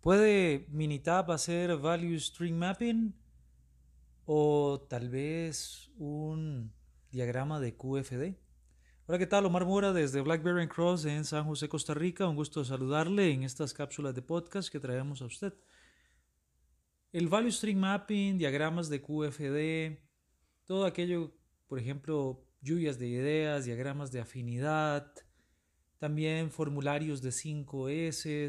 ¿Puede Minitab hacer Value String Mapping? O tal vez un diagrama de QFD. Hola, ¿qué tal? Omar Mora desde Blackberry Cross en San José, Costa Rica. Un gusto saludarle en estas cápsulas de podcast que traemos a usted. El Value String Mapping, diagramas de QFD, todo aquello, por ejemplo, lluvias de ideas, diagramas de afinidad, también formularios de 5 S,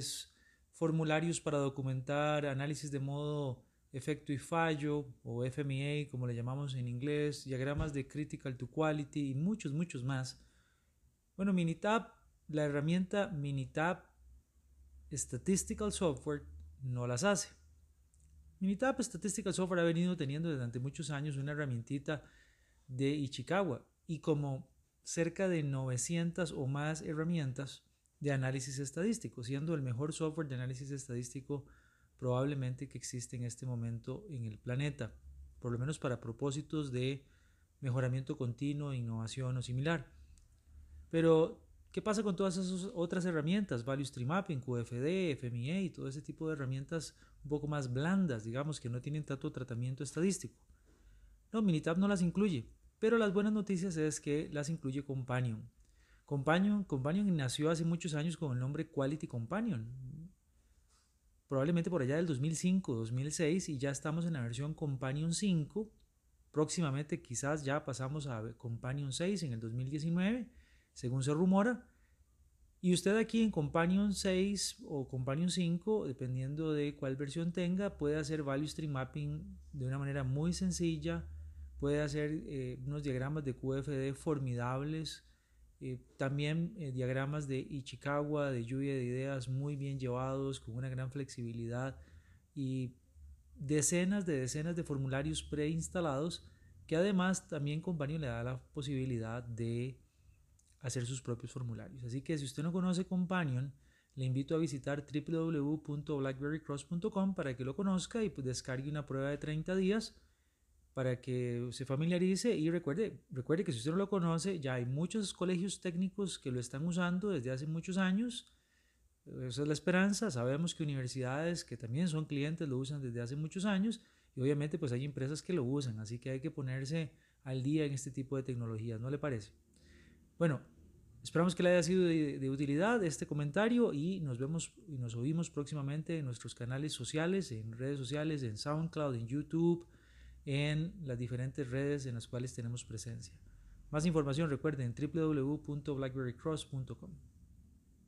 formularios para documentar análisis de modo efecto y fallo o FMEA como le llamamos en inglés, diagramas de critical to quality y muchos, muchos más. Bueno, Minitab, la herramienta Minitab Statistical Software no las hace. Minitab Statistical Software ha venido teniendo durante muchos años una herramientita de Ichikawa y como cerca de 900 o más herramientas, de análisis estadístico, siendo el mejor software de análisis estadístico probablemente que existe en este momento en el planeta, por lo menos para propósitos de mejoramiento continuo, innovación o similar. Pero, ¿qué pasa con todas esas otras herramientas? Value Stream Mapping, QFD, FMEA y todo ese tipo de herramientas un poco más blandas, digamos, que no tienen tanto tratamiento estadístico. No, Minitab no las incluye, pero las buenas noticias es que las incluye Companion. Companion, Companion nació hace muchos años con el nombre Quality Companion, probablemente por allá del 2005, 2006 y ya estamos en la versión Companion 5. Próximamente quizás ya pasamos a Companion 6 en el 2019, según se rumora. Y usted aquí en Companion 6 o Companion 5, dependiendo de cuál versión tenga, puede hacer Value Stream Mapping de una manera muy sencilla, puede hacer eh, unos diagramas de QFD formidables, eh, también eh, diagramas de Ichikawa, de lluvia de ideas muy bien llevados, con una gran flexibilidad y decenas de decenas de formularios preinstalados que además también Companion le da la posibilidad de hacer sus propios formularios. Así que si usted no conoce Companion, le invito a visitar www.blackberrycross.com para que lo conozca y pues descargue una prueba de 30 días para que se familiarice y recuerde, recuerde que si usted no lo conoce, ya hay muchos colegios técnicos que lo están usando desde hace muchos años. Esa es la esperanza. Sabemos que universidades que también son clientes lo usan desde hace muchos años y obviamente pues hay empresas que lo usan, así que hay que ponerse al día en este tipo de tecnologías, ¿no le parece? Bueno, esperamos que le haya sido de, de utilidad este comentario y nos vemos y nos oímos próximamente en nuestros canales sociales, en redes sociales, en SoundCloud, en YouTube en las diferentes redes en las cuales tenemos presencia. Más información recuerden www.blackberrycross.com.